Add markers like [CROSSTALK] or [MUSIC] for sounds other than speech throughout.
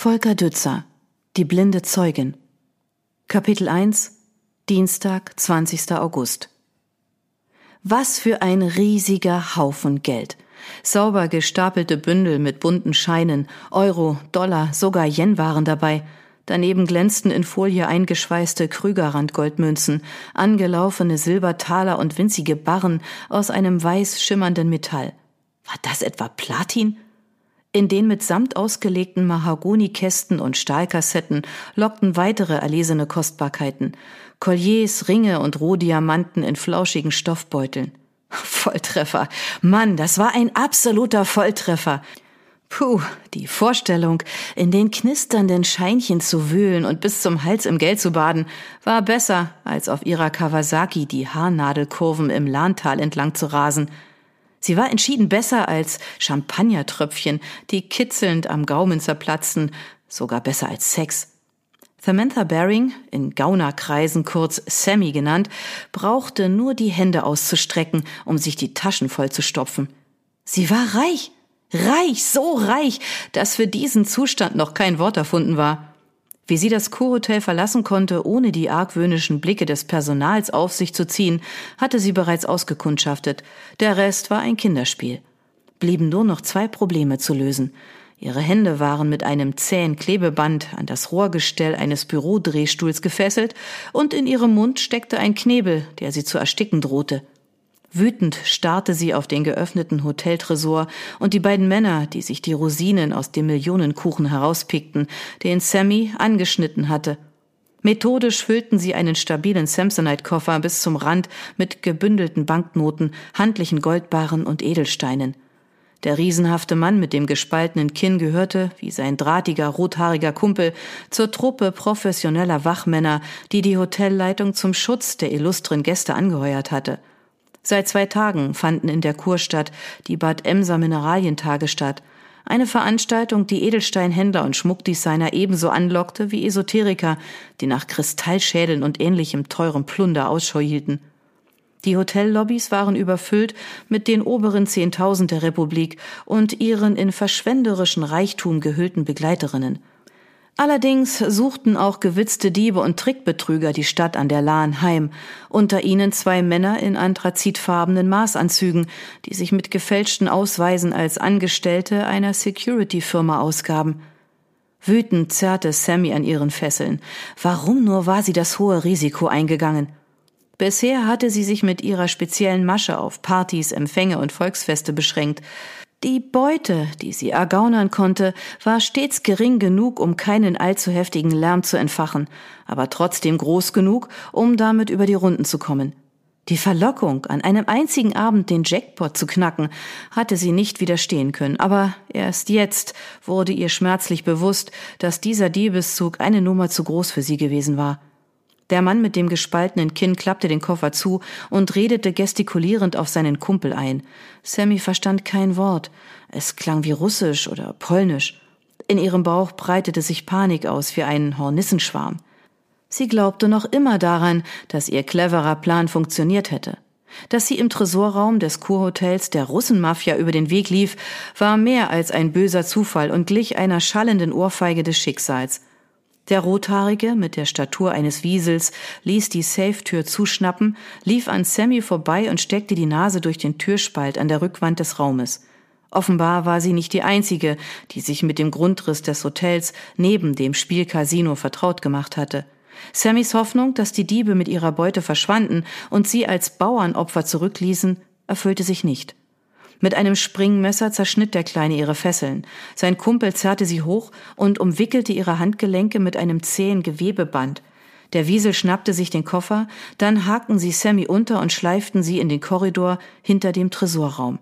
Volker Dützer Die blinde Zeugin Kapitel 1 Dienstag, 20. August Was für ein riesiger Haufen Geld. Sauber gestapelte Bündel mit bunten Scheinen, Euro, Dollar, sogar Yen waren dabei. Daneben glänzten in Folie eingeschweißte Krügerrand-Goldmünzen, angelaufene Silbertaler und winzige Barren aus einem weiß schimmernden Metall. War das etwa Platin? In den mit Samt ausgelegten Mahagonikästen und Stahlkassetten lockten weitere erlesene Kostbarkeiten. Colliers, Ringe und Rohdiamanten in flauschigen Stoffbeuteln. [LAUGHS] Volltreffer. Mann, das war ein absoluter Volltreffer. Puh, die Vorstellung, in den knisternden Scheinchen zu wühlen und bis zum Hals im Geld zu baden, war besser, als auf ihrer Kawasaki die Haarnadelkurven im Lahntal entlang zu rasen – Sie war entschieden besser als Champagnertröpfchen, die kitzelnd am Gaumen zerplatzten, sogar besser als Sex. Samantha Baring, in Gaunerkreisen kurz Sammy genannt, brauchte nur die Hände auszustrecken, um sich die Taschen voll zu stopfen. Sie war reich, reich, so reich, dass für diesen Zustand noch kein Wort erfunden war. Wie sie das Kurhotel verlassen konnte, ohne die argwöhnischen Blicke des Personals auf sich zu ziehen, hatte sie bereits ausgekundschaftet. Der Rest war ein Kinderspiel. Blieben nur noch zwei Probleme zu lösen. Ihre Hände waren mit einem zähen Klebeband an das Rohrgestell eines Bürodrehstuhls gefesselt und in ihrem Mund steckte ein Knebel, der sie zu ersticken drohte. Wütend starrte sie auf den geöffneten Hoteltresor und die beiden Männer, die sich die Rosinen aus dem Millionenkuchen herauspickten, den Sammy angeschnitten hatte. Methodisch füllten sie einen stabilen Samsonite-Koffer bis zum Rand mit gebündelten Banknoten, handlichen Goldbarren und Edelsteinen. Der riesenhafte Mann mit dem gespaltenen Kinn gehörte, wie sein drahtiger, rothaariger Kumpel, zur Truppe professioneller Wachmänner, die die Hotelleitung zum Schutz der illustren Gäste angeheuert hatte – Seit zwei Tagen fanden in der Kurstadt die Bad Emser Mineralientage statt, eine Veranstaltung, die Edelsteinhändler und Schmuckdesigner ebenso anlockte wie Esoteriker, die nach Kristallschädeln und ähnlichem teurem Plunder Ausschau hielten. Die Hotellobbys waren überfüllt mit den oberen Zehntausend der Republik und ihren in verschwenderischen Reichtum gehüllten Begleiterinnen – Allerdings suchten auch gewitzte Diebe und Trickbetrüger die Stadt an der Lahn heim, unter ihnen zwei Männer in anthrazitfarbenen Maßanzügen, die sich mit gefälschten Ausweisen als Angestellte einer Security-Firma ausgaben. Wütend zerrte Sammy an ihren Fesseln. Warum nur war sie das hohe Risiko eingegangen? Bisher hatte sie sich mit ihrer speziellen Masche auf Partys, Empfänge und Volksfeste beschränkt. Die Beute, die sie ergaunern konnte, war stets gering genug, um keinen allzu heftigen Lärm zu entfachen, aber trotzdem groß genug, um damit über die Runden zu kommen. Die Verlockung, an einem einzigen Abend den Jackpot zu knacken, hatte sie nicht widerstehen können, aber erst jetzt wurde ihr schmerzlich bewusst, dass dieser Diebeszug eine Nummer zu groß für sie gewesen war. Der Mann mit dem gespaltenen Kinn klappte den Koffer zu und redete gestikulierend auf seinen Kumpel ein. Sammy verstand kein Wort. Es klang wie Russisch oder Polnisch. In ihrem Bauch breitete sich Panik aus wie ein Hornissenschwarm. Sie glaubte noch immer daran, dass ihr cleverer Plan funktioniert hätte. Dass sie im Tresorraum des Kurhotels der Russenmafia über den Weg lief, war mehr als ein böser Zufall und glich einer schallenden Ohrfeige des Schicksals. Der Rothaarige mit der Statur eines Wiesels ließ die Safe-Tür zuschnappen, lief an Sammy vorbei und steckte die Nase durch den Türspalt an der Rückwand des Raumes. Offenbar war sie nicht die einzige, die sich mit dem Grundriss des Hotels neben dem Spielcasino vertraut gemacht hatte. Sammys Hoffnung, dass die Diebe mit ihrer Beute verschwanden und sie als Bauernopfer zurückließen, erfüllte sich nicht. Mit einem Springmesser zerschnitt der Kleine ihre Fesseln. Sein Kumpel zerrte sie hoch und umwickelte ihre Handgelenke mit einem zähen Gewebeband. Der Wiesel schnappte sich den Koffer, dann hakten sie Sammy unter und schleiften sie in den Korridor hinter dem Tresorraum.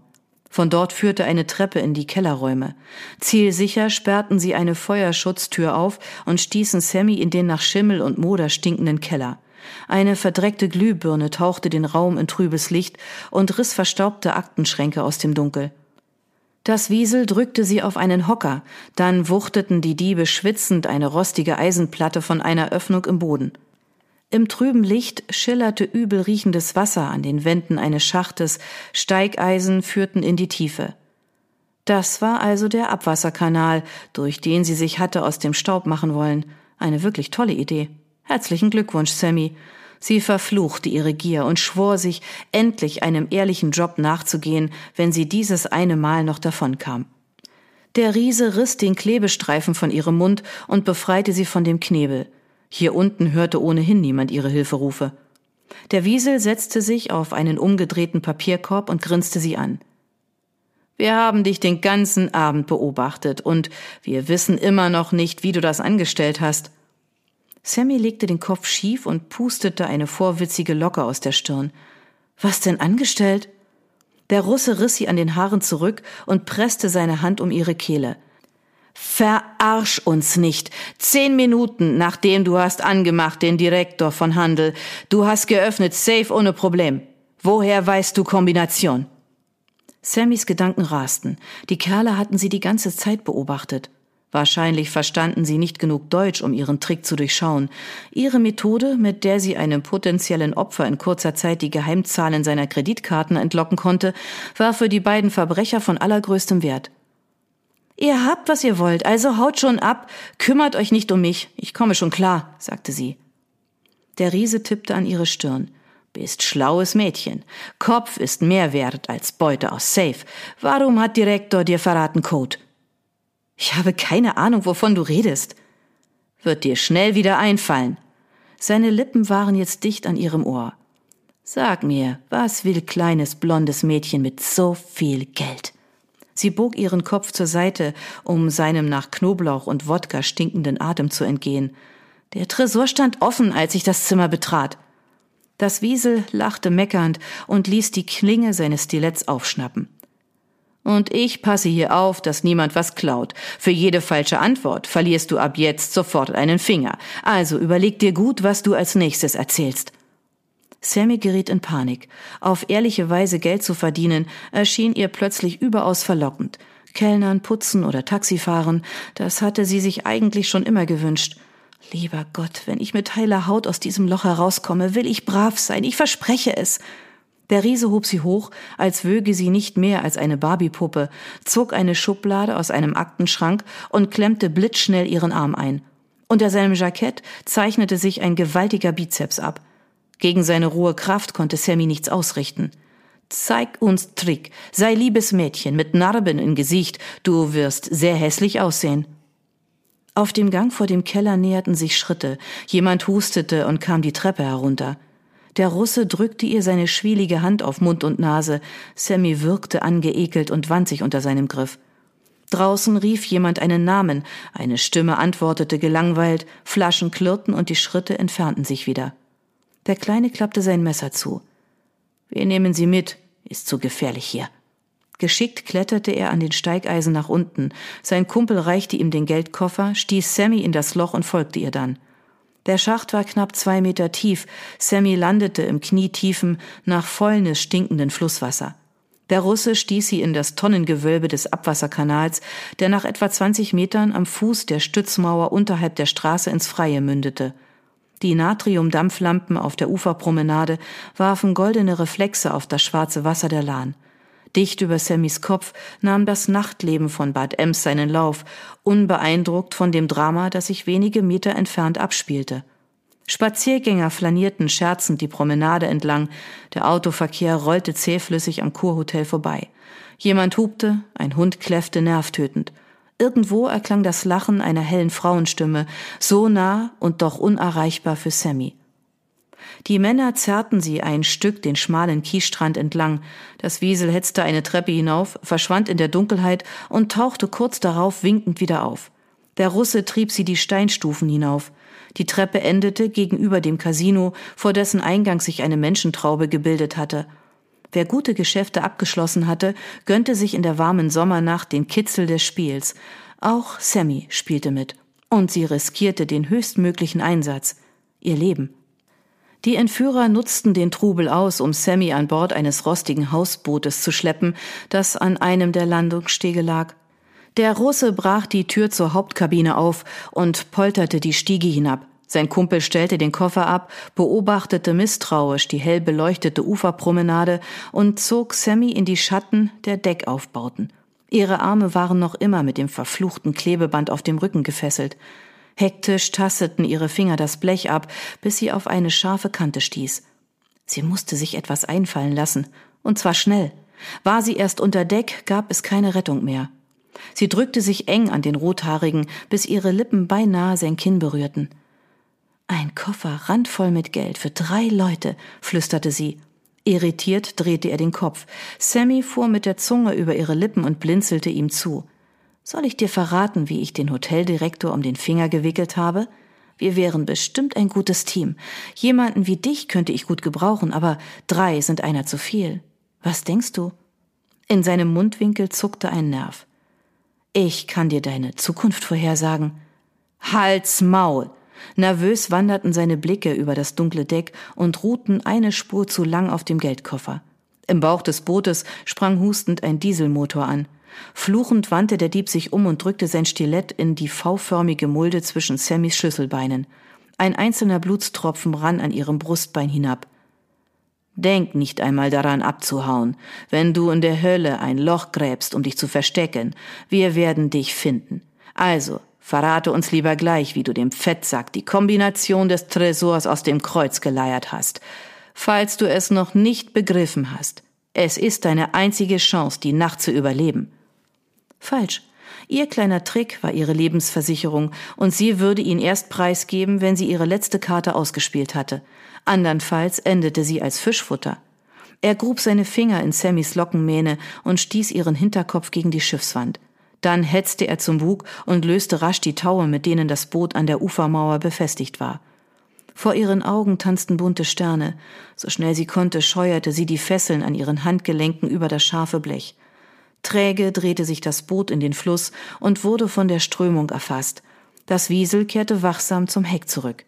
Von dort führte eine Treppe in die Kellerräume. Zielsicher sperrten sie eine Feuerschutztür auf und stießen Sammy in den nach Schimmel und Moder stinkenden Keller. Eine verdreckte Glühbirne tauchte den Raum in trübes Licht und riss verstaubte Aktenschränke aus dem Dunkel. Das Wiesel drückte sie auf einen Hocker, dann wuchteten die Diebe schwitzend eine rostige Eisenplatte von einer Öffnung im Boden. Im trüben Licht schillerte übel riechendes Wasser an den Wänden eines Schachtes, Steigeisen führten in die Tiefe. Das war also der Abwasserkanal, durch den sie sich hatte aus dem Staub machen wollen. Eine wirklich tolle Idee. Herzlichen Glückwunsch, Sammy. Sie verfluchte ihre Gier und schwor sich, endlich einem ehrlichen Job nachzugehen, wenn sie dieses eine Mal noch davonkam. Der Riese riss den Klebestreifen von ihrem Mund und befreite sie von dem Knebel. Hier unten hörte ohnehin niemand ihre Hilferufe. Der Wiesel setzte sich auf einen umgedrehten Papierkorb und grinste sie an. Wir haben dich den ganzen Abend beobachtet und wir wissen immer noch nicht, wie du das angestellt hast. Sammy legte den Kopf schief und pustete eine vorwitzige Locke aus der Stirn. Was denn angestellt? Der Russe riss sie an den Haaren zurück und presste seine Hand um ihre Kehle. Verarsch uns nicht. Zehn Minuten nachdem du hast angemacht den Direktor von Handel. Du hast geöffnet, safe ohne Problem. Woher weißt du Kombination? Sammys Gedanken rasten. Die Kerle hatten sie die ganze Zeit beobachtet. Wahrscheinlich verstanden sie nicht genug Deutsch, um ihren Trick zu durchschauen. Ihre Methode, mit der sie einem potenziellen Opfer in kurzer Zeit die Geheimzahlen seiner Kreditkarten entlocken konnte, war für die beiden Verbrecher von allergrößtem Wert. Ihr habt, was ihr wollt, also haut schon ab, kümmert euch nicht um mich, ich komme schon klar, sagte sie. Der Riese tippte an ihre Stirn. Bist schlaues Mädchen. Kopf ist mehr wert als Beute aus Safe. Warum hat Direktor dir verraten, Code? Ich habe keine Ahnung, wovon du redest. Wird dir schnell wieder einfallen. Seine Lippen waren jetzt dicht an ihrem Ohr. Sag mir, was will kleines blondes Mädchen mit so viel Geld? Sie bog ihren Kopf zur Seite, um seinem nach Knoblauch und Wodka stinkenden Atem zu entgehen. Der Tresor stand offen, als ich das Zimmer betrat. Das Wiesel lachte meckernd und ließ die Klinge seines Stiletts aufschnappen. Und ich passe hier auf, dass niemand was klaut. Für jede falsche Antwort verlierst du ab jetzt sofort einen Finger. Also überleg dir gut, was du als nächstes erzählst. Sammy geriet in Panik. Auf ehrliche Weise Geld zu verdienen, erschien ihr plötzlich überaus verlockend. Kellnern, Putzen oder Taxifahren, das hatte sie sich eigentlich schon immer gewünscht. Lieber Gott, wenn ich mit heiler Haut aus diesem Loch herauskomme, will ich brav sein, ich verspreche es. Der Riese hob sie hoch, als wöge sie nicht mehr als eine Barbiepuppe, zog eine Schublade aus einem Aktenschrank und klemmte blitzschnell ihren Arm ein. Unter seinem Jackett zeichnete sich ein gewaltiger Bizeps ab. Gegen seine rohe Kraft konnte Sammy nichts ausrichten. Zeig uns Trick, sei liebes Mädchen mit Narben im Gesicht, du wirst sehr hässlich aussehen. Auf dem Gang vor dem Keller näherten sich Schritte, jemand hustete und kam die Treppe herunter. Der Russe drückte ihr seine schwielige Hand auf Mund und Nase. Sammy wirkte angeekelt und wand sich unter seinem Griff. Draußen rief jemand einen Namen, eine Stimme antwortete gelangweilt, Flaschen klirrten und die Schritte entfernten sich wieder. Der Kleine klappte sein Messer zu. Wir nehmen Sie mit, ist zu gefährlich hier. Geschickt kletterte er an den Steigeisen nach unten. Sein Kumpel reichte ihm den Geldkoffer, stieß Sammy in das Loch und folgte ihr dann. Der Schacht war knapp zwei Meter tief. Sammy landete im knietiefen, nach Fäulnis stinkenden Flusswasser. Der Russe stieß sie in das Tonnengewölbe des Abwasserkanals, der nach etwa 20 Metern am Fuß der Stützmauer unterhalb der Straße ins Freie mündete. Die Natriumdampflampen auf der Uferpromenade warfen goldene Reflexe auf das schwarze Wasser der Lahn. Dicht über Sammys Kopf nahm das Nachtleben von Bad Ems seinen Lauf, unbeeindruckt von dem Drama, das sich wenige Meter entfernt abspielte. Spaziergänger flanierten scherzend die Promenade entlang, der Autoverkehr rollte zähflüssig am Kurhotel vorbei. Jemand hupte, ein Hund kläffte nervtötend. Irgendwo erklang das Lachen einer hellen Frauenstimme, so nah und doch unerreichbar für Sammy. Die Männer zerrten sie ein Stück den schmalen Kiesstrand entlang. Das Wiesel hetzte eine Treppe hinauf, verschwand in der Dunkelheit und tauchte kurz darauf winkend wieder auf. Der Russe trieb sie die Steinstufen hinauf. Die Treppe endete gegenüber dem Casino, vor dessen Eingang sich eine Menschentraube gebildet hatte. Wer gute Geschäfte abgeschlossen hatte, gönnte sich in der warmen Sommernacht den Kitzel des Spiels. Auch Sammy spielte mit. Und sie riskierte den höchstmöglichen Einsatz. Ihr Leben. Die Entführer nutzten den Trubel aus, um Sammy an Bord eines rostigen Hausbootes zu schleppen, das an einem der Landungsstege lag. Der Russe brach die Tür zur Hauptkabine auf und polterte die Stiege hinab. Sein Kumpel stellte den Koffer ab, beobachtete misstrauisch die hell beleuchtete Uferpromenade und zog Sammy in die Schatten der Deckaufbauten. Ihre Arme waren noch immer mit dem verfluchten Klebeband auf dem Rücken gefesselt. Hektisch tasteten ihre Finger das Blech ab, bis sie auf eine scharfe Kante stieß. Sie musste sich etwas einfallen lassen, und zwar schnell. War sie erst unter Deck, gab es keine Rettung mehr. Sie drückte sich eng an den Rothaarigen, bis ihre Lippen beinahe sein Kinn berührten. Ein Koffer randvoll mit Geld für drei Leute, flüsterte sie. Irritiert drehte er den Kopf. Sammy fuhr mit der Zunge über ihre Lippen und blinzelte ihm zu. Soll ich dir verraten, wie ich den Hoteldirektor um den Finger gewickelt habe? Wir wären bestimmt ein gutes Team. Jemanden wie dich könnte ich gut gebrauchen, aber drei sind einer zu viel. Was denkst du? In seinem Mundwinkel zuckte ein Nerv. Ich kann dir deine Zukunft vorhersagen. Halt's Maul! Nervös wanderten seine Blicke über das dunkle Deck und ruhten eine Spur zu lang auf dem Geldkoffer. Im Bauch des Bootes sprang hustend ein Dieselmotor an. Fluchend wandte der Dieb sich um und drückte sein Stilett in die V-förmige Mulde zwischen Sammys Schlüsselbeinen. Ein einzelner Blutstropfen rann an ihrem Brustbein hinab. Denk nicht einmal daran abzuhauen, wenn du in der Hölle ein Loch gräbst, um dich zu verstecken. Wir werden dich finden. Also, verrate uns lieber gleich, wie du dem Fettsack die Kombination des Tresors aus dem Kreuz geleiert hast. Falls du es noch nicht begriffen hast, es ist deine einzige Chance, die Nacht zu überleben. Falsch. Ihr kleiner Trick war ihre Lebensversicherung, und sie würde ihn erst preisgeben, wenn sie ihre letzte Karte ausgespielt hatte. Andernfalls endete sie als Fischfutter. Er grub seine Finger in Sammys Lockenmähne und stieß ihren Hinterkopf gegen die Schiffswand. Dann hetzte er zum Bug und löste rasch die Taue, mit denen das Boot an der Ufermauer befestigt war. Vor ihren Augen tanzten bunte Sterne. So schnell sie konnte, scheuerte sie die Fesseln an ihren Handgelenken über das scharfe Blech. Träge drehte sich das Boot in den Fluss und wurde von der Strömung erfasst. Das Wiesel kehrte wachsam zum Heck zurück.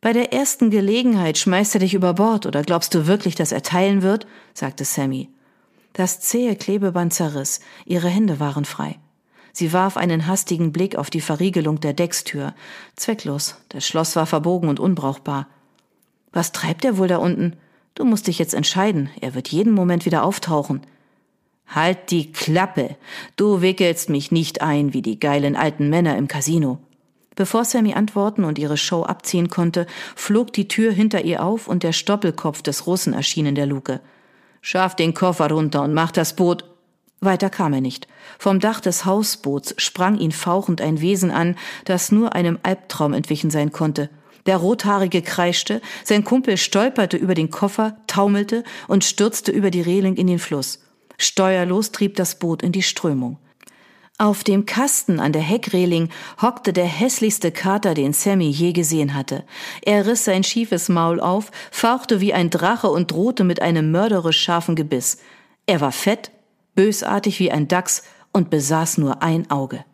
Bei der ersten Gelegenheit schmeißt er dich über Bord, oder glaubst du wirklich, dass er teilen wird? sagte Sammy. Das zähe Klebeband zerriss, ihre Hände waren frei. Sie warf einen hastigen Blick auf die Verriegelung der Deckstür. Zwecklos, das Schloss war verbogen und unbrauchbar. Was treibt er wohl da unten? Du musst dich jetzt entscheiden, er wird jeden Moment wieder auftauchen. Halt die Klappe. Du wickelst mich nicht ein wie die geilen alten Männer im Casino. Bevor Sammy antworten und ihre Show abziehen konnte, flog die Tür hinter ihr auf und der Stoppelkopf des Russen erschien in der Luke. Schaff den Koffer runter und mach das Boot. Weiter kam er nicht. Vom Dach des Hausboots sprang ihn fauchend ein Wesen an, das nur einem Albtraum entwichen sein konnte. Der Rothaarige kreischte, sein Kumpel stolperte über den Koffer, taumelte und stürzte über die Reling in den Fluss. Steuerlos trieb das Boot in die Strömung. Auf dem Kasten an der Heckreling hockte der hässlichste Kater, den Sammy je gesehen hatte. Er riss sein schiefes Maul auf, fauchte wie ein Drache und drohte mit einem mörderisch scharfen Gebiss. Er war fett, bösartig wie ein Dachs und besaß nur ein Auge.